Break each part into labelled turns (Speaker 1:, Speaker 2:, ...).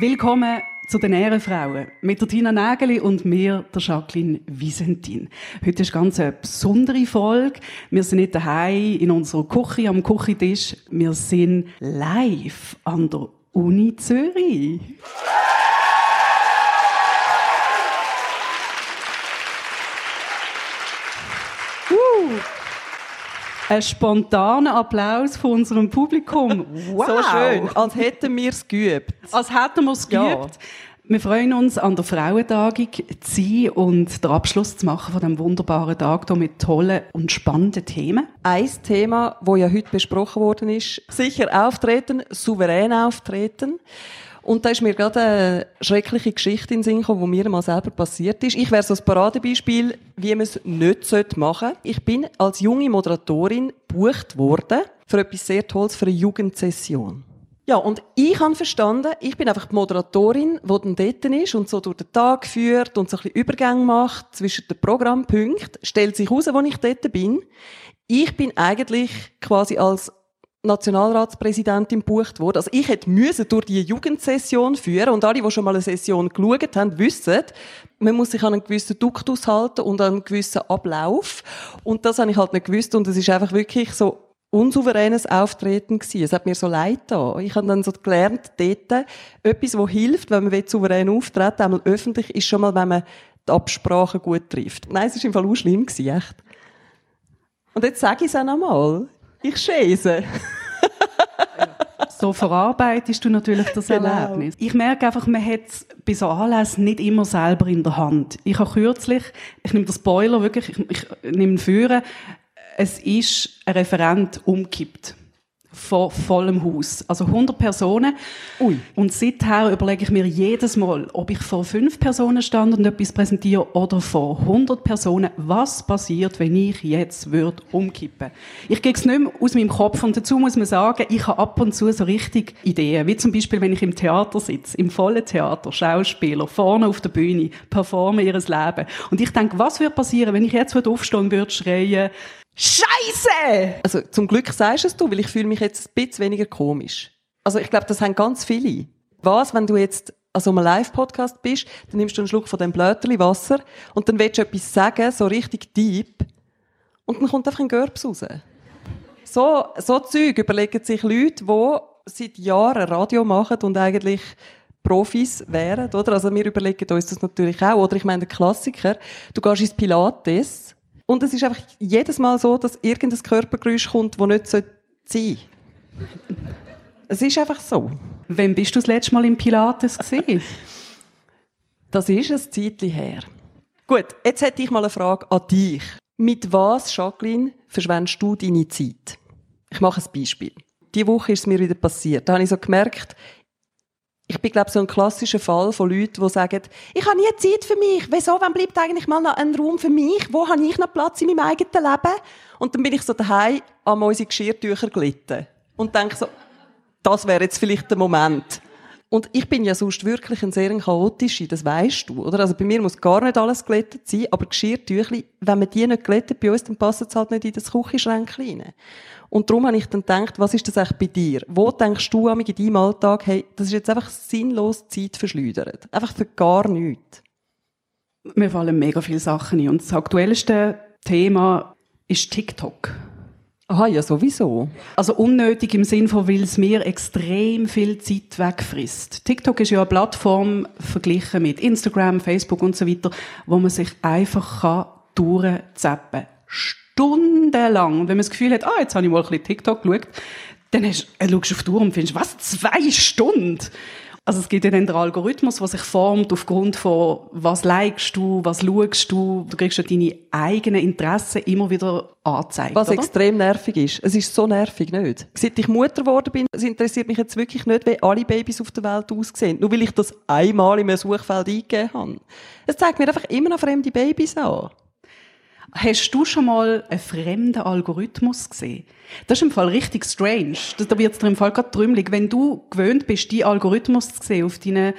Speaker 1: Willkommen zu den Ehrenfrauen mit der Tina Nägeli und mir, der Jacqueline Visentin. Heute ist ganz eine besondere Folge. Wir sind nicht daheim in unserer Küche am Küchentisch. Wir sind live an der Uni Zürich. Ein spontaner Applaus von unserem Publikum. Wow.
Speaker 2: So schön, als hätten wir es geübt.
Speaker 1: Als hätten wir es geübt. Ja. Wir freuen uns, an der Frauentagung zu sein und den Abschluss zu machen von diesem wunderbaren Tag hier mit tollen und spannenden Themen.
Speaker 2: Ein Thema, das ja heute besprochen worden ist, sicher auftreten, souverän auftreten. Und da ist mir gerade eine schreckliche Geschichte in den Sinn gekommen, die mir mal selber passiert ist. Ich wäre so ein Paradebeispiel, wie man es nicht machen sollte. Ich bin als junge Moderatorin gebucht worden für etwas sehr Tolles, für eine Jugendsession. Ja, und ich habe verstanden, ich bin einfach die Moderatorin, die dann dort ist und so durch den Tag führt und so ein bisschen Übergang macht zwischen den Programmpunkten. Stellt sich heraus, wo ich dort bin. Ich bin eigentlich quasi als Nationalratspräsidentin gebucht wurde. Also ich hätte müssen durch die Jugendsession führen und alle, die schon mal eine Session geschaut haben, wissen, man muss sich an einen gewissen Duktus halten und an einen gewissen Ablauf. Und das habe ich halt nicht gewusst und es ist einfach wirklich so unsouveränes Auftreten gewesen. Es hat mir so leid da. Ich habe dann so gelernt, dort, etwas, was hilft, wenn man souverän auftreten einmal öffentlich, ist schon mal, wenn man die Absprache gut trifft. Nein, es ist im Fall auch schlimm gewesen, echt. Und jetzt sage ich es auch nochmal. Ich schäse.
Speaker 1: so verarbeitest du natürlich das genau. Erlebnis. Ich merke einfach, man hat es bei so Anlässen nicht immer selber in der Hand. Ich habe kürzlich, ich nehme den Spoiler wirklich, ich, ich nehme ihn führen, es ist ein Referent umgekippt vor vollem Haus. Also 100 Personen. Ui. Und seither überlege ich mir jedes Mal, ob ich vor fünf Personen stand und etwas präsentiere oder vor 100 Personen. Was passiert, wenn ich jetzt würde umkippen? Ich gehe es nicht mehr aus meinem Kopf und dazu muss man sagen, ich habe ab und zu so richtig Ideen. Wie zum Beispiel, wenn ich im Theater sitze, im vollen Theater, Schauspieler, vorne auf der Bühne, performen ihres Leben. Und ich denke, was würde passieren, wenn ich jetzt aufstehen und würde schreien, Scheiße!
Speaker 2: Also zum Glück sagst es du, weil ich fühle mich jetzt ein bisschen weniger komisch. Also ich glaube, das haben ganz viele. Was, wenn du jetzt an so einem Live-Podcast bist, dann nimmst du einen Schluck von dem Blöterli Wasser und dann willst du etwas sagen, so richtig deep, und dann kommt einfach ein Görbs raus. So, so Zeug überlegen sich Leute, die seit Jahren Radio machen und eigentlich Profis wären, oder? Also wir überlegen uns das natürlich auch. Oder ich meine, der Klassiker, du gehst ins Pilates und es ist einfach jedes Mal so, dass irgendein Körpergeräusch kommt, das nicht sein sollte. Es ist einfach so.
Speaker 1: Wann bist du das letzte Mal im Pilates gesehen?
Speaker 2: das ist ein Zeitchen her. Gut, jetzt hätte ich mal eine Frage an dich. Mit was, Jacqueline, verschwendest du deine Zeit? Ich mache ein Beispiel. Die Woche ist es mir wieder passiert. Da habe ich so gemerkt, ich bin, glaube so ein klassischer Fall von Leuten, die sagen, ich habe nie Zeit für mich. Wieso? Wann bleibt eigentlich mal noch ein Raum für mich? Wo habe ich noch Platz in meinem eigenen Leben? Und dann bin ich so daheim an unsere Geschirrtücher gelitten. Und denke so, das wäre jetzt vielleicht der Moment. Und ich bin ja sonst wirklich ein sehr chaotischer, das weißt du, oder? Also bei mir muss gar nicht alles glättet sein, aber Geschirrtüchli, wenn man die nicht glättet bei uns, dann passt es halt nicht in das Küchenschränkchen rein. Und darum habe ich dann gedacht, was ist das eigentlich bei dir? Wo denkst du in deinem Alltag, hey, das ist jetzt einfach sinnlos Zeit verschleudert? Einfach für gar nichts.
Speaker 1: Mir fallen mega viele Sachen ein. Und das aktuellste Thema ist TikTok.
Speaker 2: Aha, ja, sowieso.
Speaker 1: Also unnötig im Sinn von, weil es mir extrem viel Zeit wegfrisst. TikTok ist ja eine Plattform verglichen mit Instagram, Facebook und so weiter, wo man sich einfach kann durchzappen kann stundenlang. Und wenn man das Gefühl hat, ah, jetzt habe ich mal ein bisschen TikTok geschaut, dann äh, schaust du auf die Uhr und findest, was, zwei Stunden? Also es gibt ja dann den Algorithmus, der sich formt aufgrund von, was likest du, was schaust du. Du kriegst ja deine eigenen Interessen immer wieder angezeigt.
Speaker 2: Was
Speaker 1: oder?
Speaker 2: extrem nervig ist. Es ist so nervig, nicht? Seit ich Mutter geworden bin, es interessiert mich jetzt wirklich nicht, wie alle Babys auf der Welt aussehen. Nur weil ich das einmal in einem Suchfeld eingegeben habe. Es zeigt mir einfach immer noch fremde Babys an.
Speaker 1: Hast du schon mal einen fremden Algorithmus gesehen? Das ist im Fall richtig strange. Da wird es dir im Fall gerade trümmelig. Wenn du gewöhnt bist, die Algorithmus zu sehen auf deinen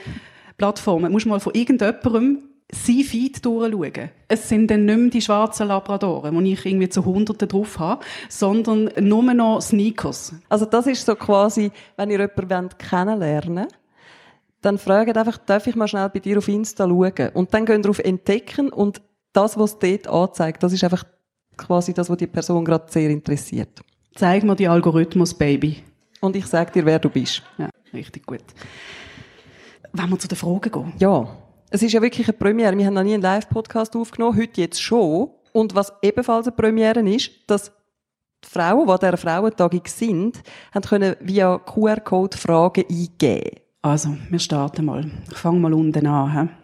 Speaker 1: Plattformen, musst du mal von irgendjemandem sein Feed durchschauen. Es sind dann nicht mehr die schwarzen Labradoren, die ich irgendwie zu Hunderten drauf habe, sondern nur noch Sneakers.
Speaker 2: Also das ist so quasi, wenn ihr jemanden kennenlernen wollt, dann fragt einfach, darf ich mal schnell bei dir auf Insta schauen? Und dann gehen wir auf Entdecken und das, was dort anzeigt, das ist einfach quasi das, was die Person gerade sehr interessiert.
Speaker 1: Zeig mir die Algorithmus, Baby.
Speaker 2: Und ich sag dir, wer du bist.
Speaker 1: Ja, richtig gut. Wenn wir zu den Fragen gehen.
Speaker 2: Ja. Es ist ja wirklich eine Premiere. Wir haben noch nie einen Live-Podcast aufgenommen, heute jetzt schon. Und was ebenfalls eine Premiere ist, dass die Frauen, die an dieser Frauentagung sind, haben können via QR-Code Fragen eingeben.
Speaker 1: Also, wir starten mal. Ich fange mal unten an. He?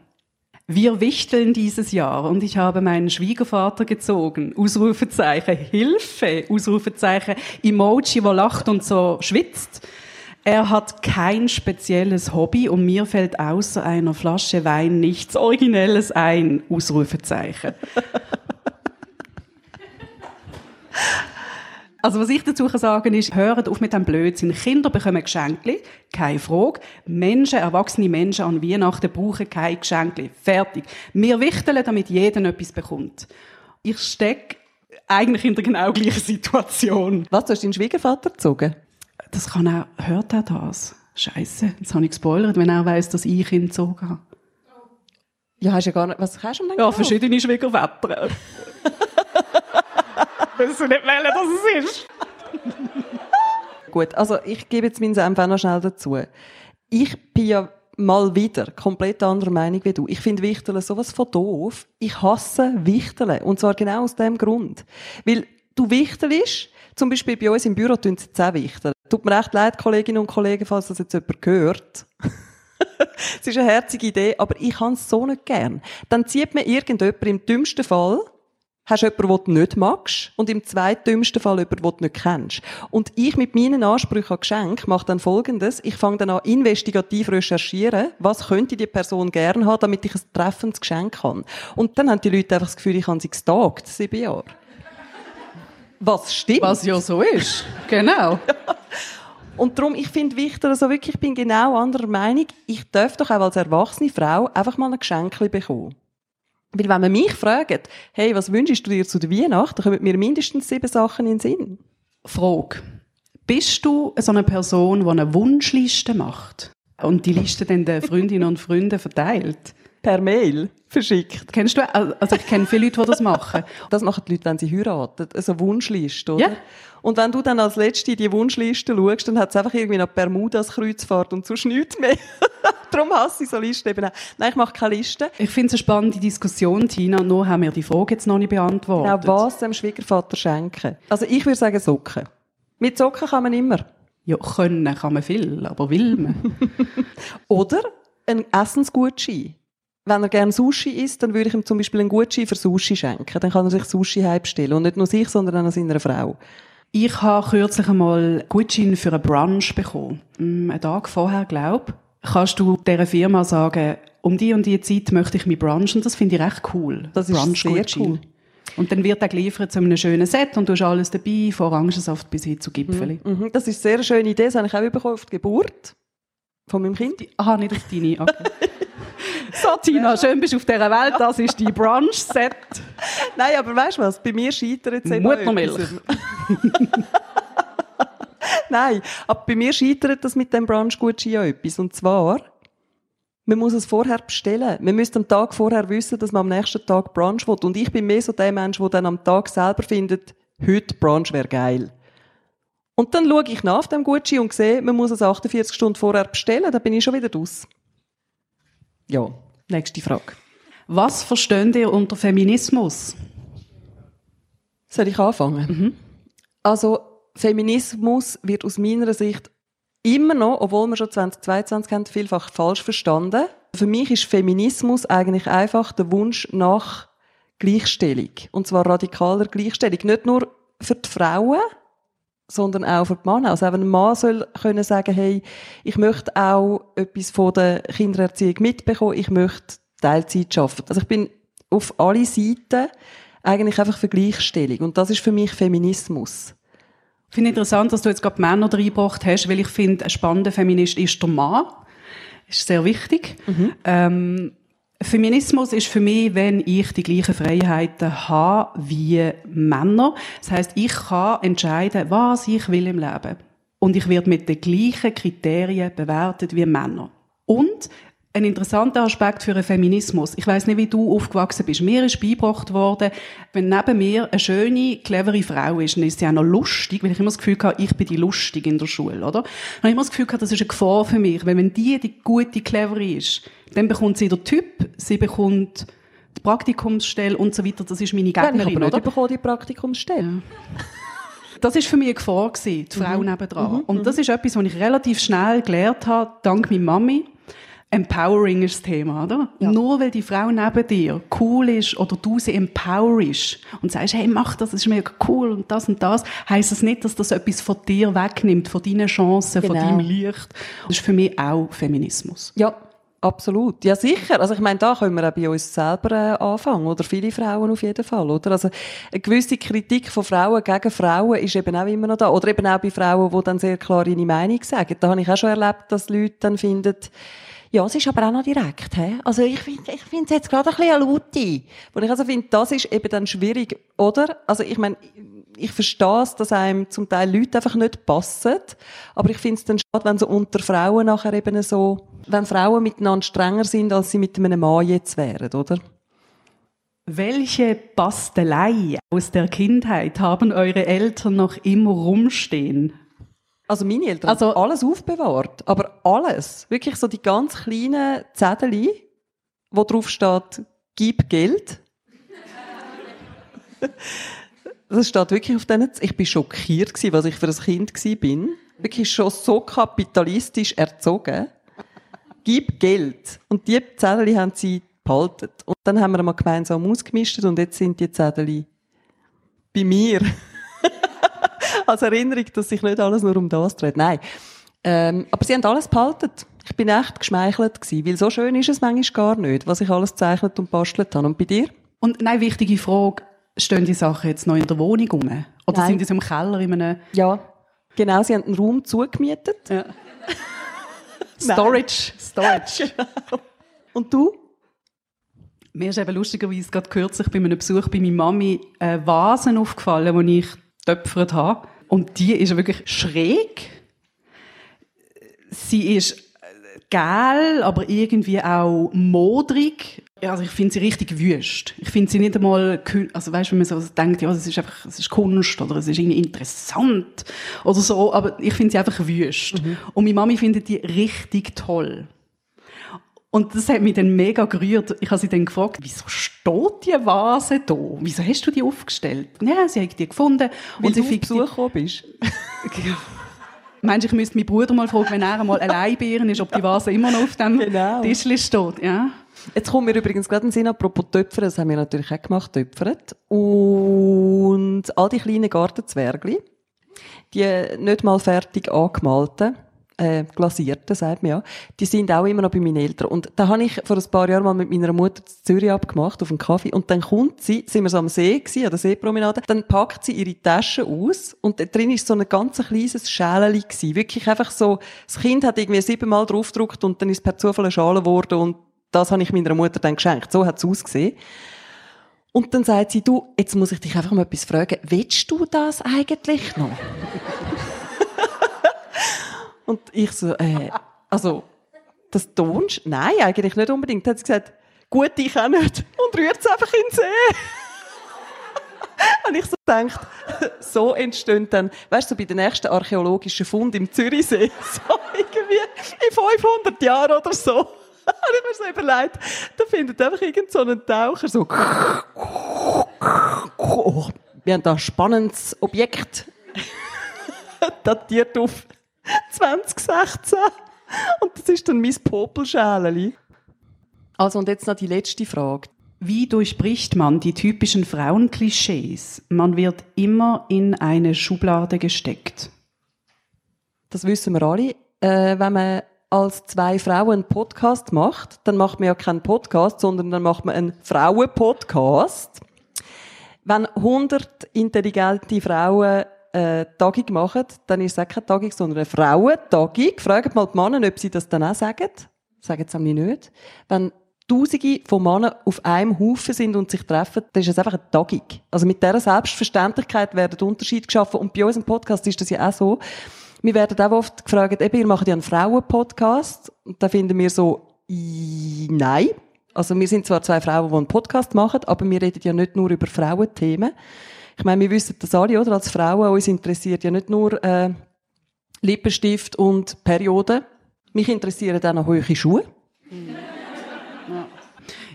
Speaker 1: Wir wichteln dieses Jahr und ich habe meinen Schwiegervater gezogen. Ausrufezeichen Hilfe, Ausrufezeichen Emoji, wo lacht und so schwitzt. Er hat kein spezielles Hobby und mir fällt außer einer Flasche Wein nichts Originelles ein. Ausrufezeichen. Also was ich dazu sagen ist, hört auf mit dem Blödsinn. Kinder bekommen Geschenke, keine Frage. Menschen, erwachsene Menschen an Weihnachten brauchen keine Geschenke. Fertig. Wir wichteln, damit jeder etwas bekommt. Ich stecke eigentlich in der genau gleichen Situation.
Speaker 2: Was, du hast deinen Schwiegervater gezogen?
Speaker 1: Das kann er, hört er das? Scheiße, jetzt habe ich gespoilert, wenn er weiß, dass ich ihn gezogen habe.
Speaker 2: Ja, hast ja gar nicht, was hast du denn
Speaker 1: Ja, verschiedene Schwiegerväter. wissen nicht, welcher das ist.
Speaker 2: Gut, also ich gebe jetzt meinen Senf auch noch schnell dazu. Ich bin ja mal wieder komplett anderer Meinung wie du. Ich finde Wichteln sowas von doof. Ich hasse Wichteln. Und zwar genau aus dem Grund. Weil du wichtelst, zum Beispiel bei uns im Büro tun sie auch wichteln. Tut mir echt leid, Kolleginnen und Kollegen, falls das jetzt jemand hört. es ist eine herzige Idee, aber ich kann es so nicht gern. Dann zieht mir irgendjemand im dümmsten Fall hast du jemanden, den du nicht magst und im zweitdümmsten Fall jemanden, den du nicht kennst. Und ich mit meinen Ansprüchen an Geschenk mache dann Folgendes. Ich fange dann an, investigativ recherchieren, was könnte die Person gerne haben, damit ich ein treffendes Geschenk habe. Und dann haben die Leute einfach das Gefühl, ich habe sie gestalkt, sieben Jahre. Was stimmt.
Speaker 1: Was ja so ist. Genau.
Speaker 2: Und darum, ich finde wichtig, also wirklich, ich bin genau anderer Meinung. Ich darf doch auch als erwachsene Frau einfach mal ein Geschenk bekommen. Weil wenn man mich fragt, hey, was wünschst du dir zu der Weihnacht, dann kommen mir mindestens sieben Sachen in den Sinn.
Speaker 1: Frage. Bist du so eine Person, die eine Wunschliste macht und die Liste dann den Freundinnen und Freunden verteilt?
Speaker 2: Per Mail verschickt.
Speaker 1: Kennst du, also ich kenne viele Leute, die das machen.
Speaker 2: Das machen die Leute, wenn sie heiraten. Also Wunschliste, oder? Ja. Und wenn du dann als Letzte die Wunschliste schaust, dann hat es einfach irgendwie noch Bermudas Kreuzfahrt und sonst nichts mehr. Darum hasse ich so Listen eben auch. Nein, ich mache keine Liste.
Speaker 1: Ich finde es eine spannende Diskussion, Tina. Nur haben wir die Frage jetzt noch nicht beantwortet.
Speaker 2: Genau, was dem Schwiegervater schenken? Also ich würde sagen Socken. Mit Socken kann man immer.
Speaker 1: Ja, können kann man viel, aber will man.
Speaker 2: Oder ein Essensgutschein. Wenn er gerne Sushi isst, dann würde ich ihm zum Beispiel einen Gutschein für Sushi schenken. Dann kann er sich Sushi heimstellen. Und nicht nur sich, sondern auch seiner Frau.
Speaker 1: Ich habe kürzlich einmal Gutschein für einen Brunch bekommen. Mm, einen Tag vorher, glaube Kannst du dieser Firma sagen, um die und die Zeit möchte ich mich brunchen? Das finde ich recht cool.
Speaker 2: Das ist Brunch sehr cool.
Speaker 1: Und dann wird er geliefert zu einem schönen Set und du hast alles dabei, von Orangensaft bis hin zu Gipfeli.
Speaker 2: Mhm, mhm. Das ist eine sehr schöne Idee. Das habe ich auch bekommen auf die Geburt von meinem Kind.
Speaker 1: Aha, nicht auf deine. Okay. so, Tina, schön bist du auf dieser Welt. Das ist die Brunch-Set.
Speaker 2: Nein, aber weißt du was? Bei mir scheitert es
Speaker 1: Muttermilch.
Speaker 2: Nein, aber bei mir scheitert das mit dem Brunch-Gutschein ja etwas. Und zwar, man muss es vorher bestellen. Man müsste am Tag vorher wissen, dass man am nächsten Tag Brunch will. Und ich bin mehr so der Mensch, der dann am Tag selber findet, heute Brunch wäre geil. Und dann schaue ich nach dem Gutschein und sehe, man muss es 48 Stunden vorher bestellen, dann bin ich schon wieder aus. Ja, nächste Frage.
Speaker 1: Was verstehen ihr unter Feminismus?
Speaker 2: Soll ich anfangen? Mhm. Also, Feminismus wird aus meiner Sicht immer noch, obwohl wir schon 2022 haben, vielfach falsch verstanden. Für mich ist Feminismus eigentlich einfach der Wunsch nach Gleichstellung. Und zwar radikaler Gleichstellung. Nicht nur für die Frauen, sondern auch für die Männer. Also auch ein Mann soll können sagen, hey, ich möchte auch etwas von der Kindererziehung mitbekommen, ich möchte Teilzeit arbeiten. Also ich bin auf alle Seiten eigentlich einfach für Gleichstellung. Und das ist für mich Feminismus.
Speaker 1: Ich finde interessant, dass du jetzt gerade Männer reingebracht hast, weil ich finde, ein spannender Feminist ist der Mann. Das ist sehr wichtig. Mhm. Ähm, Feminismus ist für mich, wenn ich die gleichen Freiheiten habe wie Männer. Das heißt, ich kann entscheiden, was ich will im Leben. Und ich werde mit den gleichen Kriterien bewertet wie Männer. Und ein interessanter Aspekt für einen Feminismus. Ich weiß nicht, wie du aufgewachsen bist. Mir ist beigebracht worden, wenn neben mir eine schöne, clevere Frau ist, dann ist sie auch noch lustig, weil ich immer das Gefühl hatte, ich bin die lustig in der Schule, oder? Dann habe ich immer das Gefühl gehabt, das ist eine Gefahr für mich, weil wenn die die gute, clevere ist, dann bekommt sie den Typ, sie bekommt die Praktikumsstelle und so weiter. Das ist meine Gegnerin,
Speaker 2: ja, ich aber
Speaker 1: oder?
Speaker 2: bekommen, die Praktikumsstelle.
Speaker 1: Das ist für mich eine Gefahr gewesen, die Frau mhm. nebendran. Mhm. Und das ist etwas, was ich relativ schnell gelernt habe, dank meiner Mami. Empowering ist das Thema, oder? Ja. Nur weil die Frau neben dir cool ist oder du sie empowerst und sagst, hey, mach das, das ist mega cool und das und das, heisst das nicht, dass das etwas von dir wegnimmt, von deinen Chancen, genau. von deinem Licht. Das ist für mich auch Feminismus.
Speaker 2: Ja, Absolut. Ja, sicher. Also ich meine, da können wir auch bei uns selber äh, anfangen. Oder viele Frauen auf jeden Fall, oder? Also eine gewisse Kritik von Frauen gegen Frauen ist eben auch immer noch da. Oder eben auch bei Frauen, die dann sehr klar ihre Meinung sagen. Da habe ich auch schon erlebt, dass Leute dann finden, ja, es ist aber auch noch direkt. He? Also ich finde ich finde es jetzt gerade ein bisschen eine Laute. Wo ich also finde, das ist eben dann schwierig, oder? Also ich meine, ich verstehe es, dass einem zum Teil Leute einfach nicht passen. Aber ich finde es dann schade, wenn so unter Frauen nachher eben so, wenn Frauen miteinander strenger sind, als sie mit einem Mann jetzt wären, oder?
Speaker 1: Welche Bastelei aus der Kindheit haben eure Eltern noch immer rumstehen?
Speaker 2: Also meine Eltern also, haben alles aufbewahrt, aber alles. Wirklich so die ganz kleinen Zettel, wo drauf steht, gib Geld. Das steht wirklich auf denen. Ich bin schockiert gewesen, was ich für ein Kind gewesen bin. Wirklich schon so kapitalistisch erzogen. Gib Geld. Und die Zettel haben sie behalten. Und dann haben wir mal gemeinsam ausgemischt und jetzt sind die Zettel bei mir als Erinnerung, dass sich nicht alles nur um das dreht. Nein. Ähm, aber sie haben alles behalten. Ich bin echt geschmeichelt gewesen, weil so schön ist es manchmal gar nicht, was ich alles gezeichnet und bastelt habe. Und bei dir?
Speaker 1: Und nein, wichtige Frage, stehen die Sachen jetzt noch in der Wohnung rum? Oder nein. sind die so im Keller in einem...
Speaker 2: Ja, genau, sie haben einen Raum zugemietet. Ja.
Speaker 1: Storage. Storage.
Speaker 2: genau. Und du?
Speaker 1: Mir ist eben lustigerweise gerade kürzlich bei einem Besuch bei meiner Mami eine Vase aufgefallen, die ich getöpfert habe. Und die ist wirklich schräg. Sie ist gel, aber irgendwie auch modrig. Also ich finde sie richtig wüst. Ich finde sie nicht einmal, also weißt, wenn man so denkt, ja, es ist einfach, es ist Kunst oder es ist irgendwie interessant oder so, aber ich finde sie einfach wüst. Mhm. Und meine Mami findet die richtig toll. Und das hat mich dann mega gerührt. Ich habe sie dann gefragt, wieso steht die Vase da? Wieso hast du die aufgestellt? Ja, sie hat die gefunden.
Speaker 2: Weil und du auf Besuch gekommen bist.
Speaker 1: Meinst du, ich müsste meinen Bruder mal fragen, wenn er einmal allein bei ist, ob die Vase immer noch auf dem genau. Tisch steht? Ja.
Speaker 2: Jetzt kommt mir übrigens gerade ein Sinn, apropos Töpfern, das haben wir natürlich auch gemacht, Töpfert. Und all die kleinen Gartenzwergli, die nicht mal fertig angemalten, äh, Glasierten, sagt man ja, die sind auch immer noch bei meinen Eltern. Und da habe ich vor ein paar Jahren mal mit meiner Mutter zu Zürich abgemacht, auf einen Kaffee, und dann kommt sie, sind wir so am See gewesen, an der Seepromenade, dann packt sie ihre Tasche aus, und da drin ist so ein ganz kleines Schäleli gewesen. Wirklich einfach so, das Kind hat irgendwie siebenmal draufgedruckt, und dann ist per Zufall eine Schale geworden, und das habe ich meiner Mutter dann geschenkt. So hat es ausgesehen. Und dann sagt sie, du, jetzt muss ich dich einfach mal etwas fragen, willst du das eigentlich noch? Und ich so, äh, also, das tonst? Nein, eigentlich nicht unbedingt. Dann hat sie gesagt, gut, ich auch nicht. Und rührt es einfach in den See. Und ich so gedacht, so entstehen dann, weißt du, so bei den nächsten archäologischen Fund im Zürichsee, so irgendwie in 500 Jahren oder so. Und ich mir so überlegt, da findet einfach irgend so ein Taucher so, oh, wir haben da ein spannendes Objekt datiert auf 2016. Und das ist dann mein Popelschäleli. Also, und jetzt noch die letzte Frage.
Speaker 1: Wie durchbricht man die typischen Frauenklischees? Man wird immer in eine Schublade gesteckt.
Speaker 2: Das wissen wir alle. Äh, wenn man als zwei Frauen einen Podcast macht, dann macht man ja keinen Podcast, sondern dann macht man einen Frauen-Podcast. Wenn 100 intelligente Frauen äh, Tagung machen, dann ist es auch keine Tagung, sondern eine Frauentagung. Fragt mal die Männer, ob sie das dann auch sagen. Sagen sie nämlich nicht. Wenn Tausende von Männern auf einem Haufen sind und sich treffen, dann ist es einfach eine Tagung. Also mit dieser Selbstverständlichkeit werden Unterschiede geschaffen. Und bei uns im Podcast ist das ja auch so. Wir werden auch oft gefragt, eben, ihr macht ja einen Frauen-Podcast. Und da finden wir so, nein. Also wir sind zwar zwei Frauen, die einen Podcast machen, aber wir reden ja nicht nur über Frauenthemen. Ich meine, wir wissen das alle, oder? Als Frauen, uns interessiert ja nicht nur äh, Lippenstift und Periode. Mich interessieren auch noch hohe Schuhe.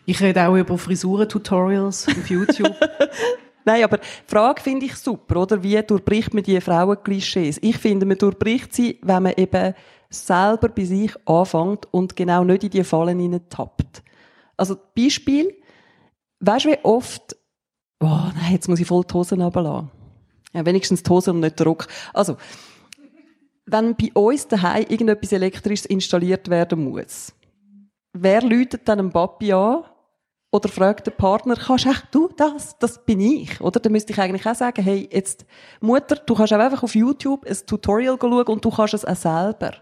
Speaker 1: Ich rede auch über Frisuren-Tutorials auf YouTube.
Speaker 2: Nein, aber die Frage finde ich super, oder? Wie durchbricht man die Frauenklischees? Ich finde, man durchbricht sie, wenn man eben selber bei sich anfängt und genau nicht in die Fallen tappt. Also, Beispiel, weißt du, wie oft, oh nein, jetzt muss ich voll die Hosen runterlassen. Ja, wenigstens die Hosen und nicht den Rock. Also, wenn bei uns daheim irgendetwas Elektrisches installiert werden muss, wer läutet dann einem Papi an oder fragt den Partner, kannst echt du das? Das bin ich. Oder? Dann müsste ich eigentlich auch sagen, hey, jetzt, Mutter, du kannst auch einfach auf YouTube ein Tutorial schauen und du kannst es auch selber.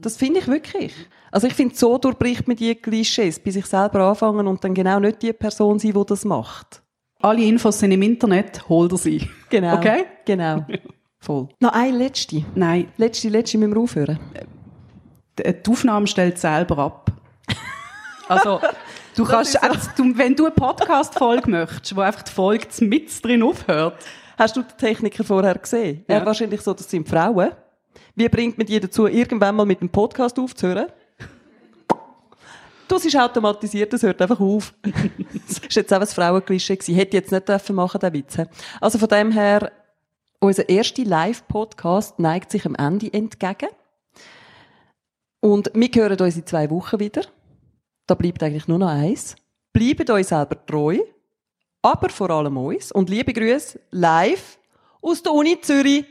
Speaker 2: Das finde ich wirklich. Also ich finde, so durchbricht man die Klischees, bei sich selber anfangen und dann genau nicht die Person sein, die das macht.
Speaker 1: Alle Infos sind im Internet, hol dir sie.
Speaker 2: Genau.
Speaker 1: Okay?
Speaker 2: Genau. Voll. Noch eine letzte.
Speaker 1: Nein.
Speaker 2: Letzte, letzte müssen wir aufhören.
Speaker 1: Die Aufnahme stellt selber ab. Also, du kannst, so. du, wenn du eine Podcast-Folge möchtest, wo einfach die Folge mit drin aufhört.
Speaker 2: Hast du den Techniker vorher gesehen? Ja. Er wahrscheinlich so, das sind Frauen. Wie bringt man die dazu, irgendwann mal mit dem Podcast aufzuhören? Das ist automatisiert, das hört einfach auf. das ist jetzt auch ein Frauenklischee gewesen. Hätte jetzt nicht dürfen machen, den Witz. Also von dem her, unser erster Live-Podcast neigt sich am Ende entgegen. Und wir hören uns in zwei Wochen wieder. Da bleibt eigentlich nur noch eins. Bleibt euch selber treu, aber vor allem uns. Und liebe Grüße live aus der Uni Zürich.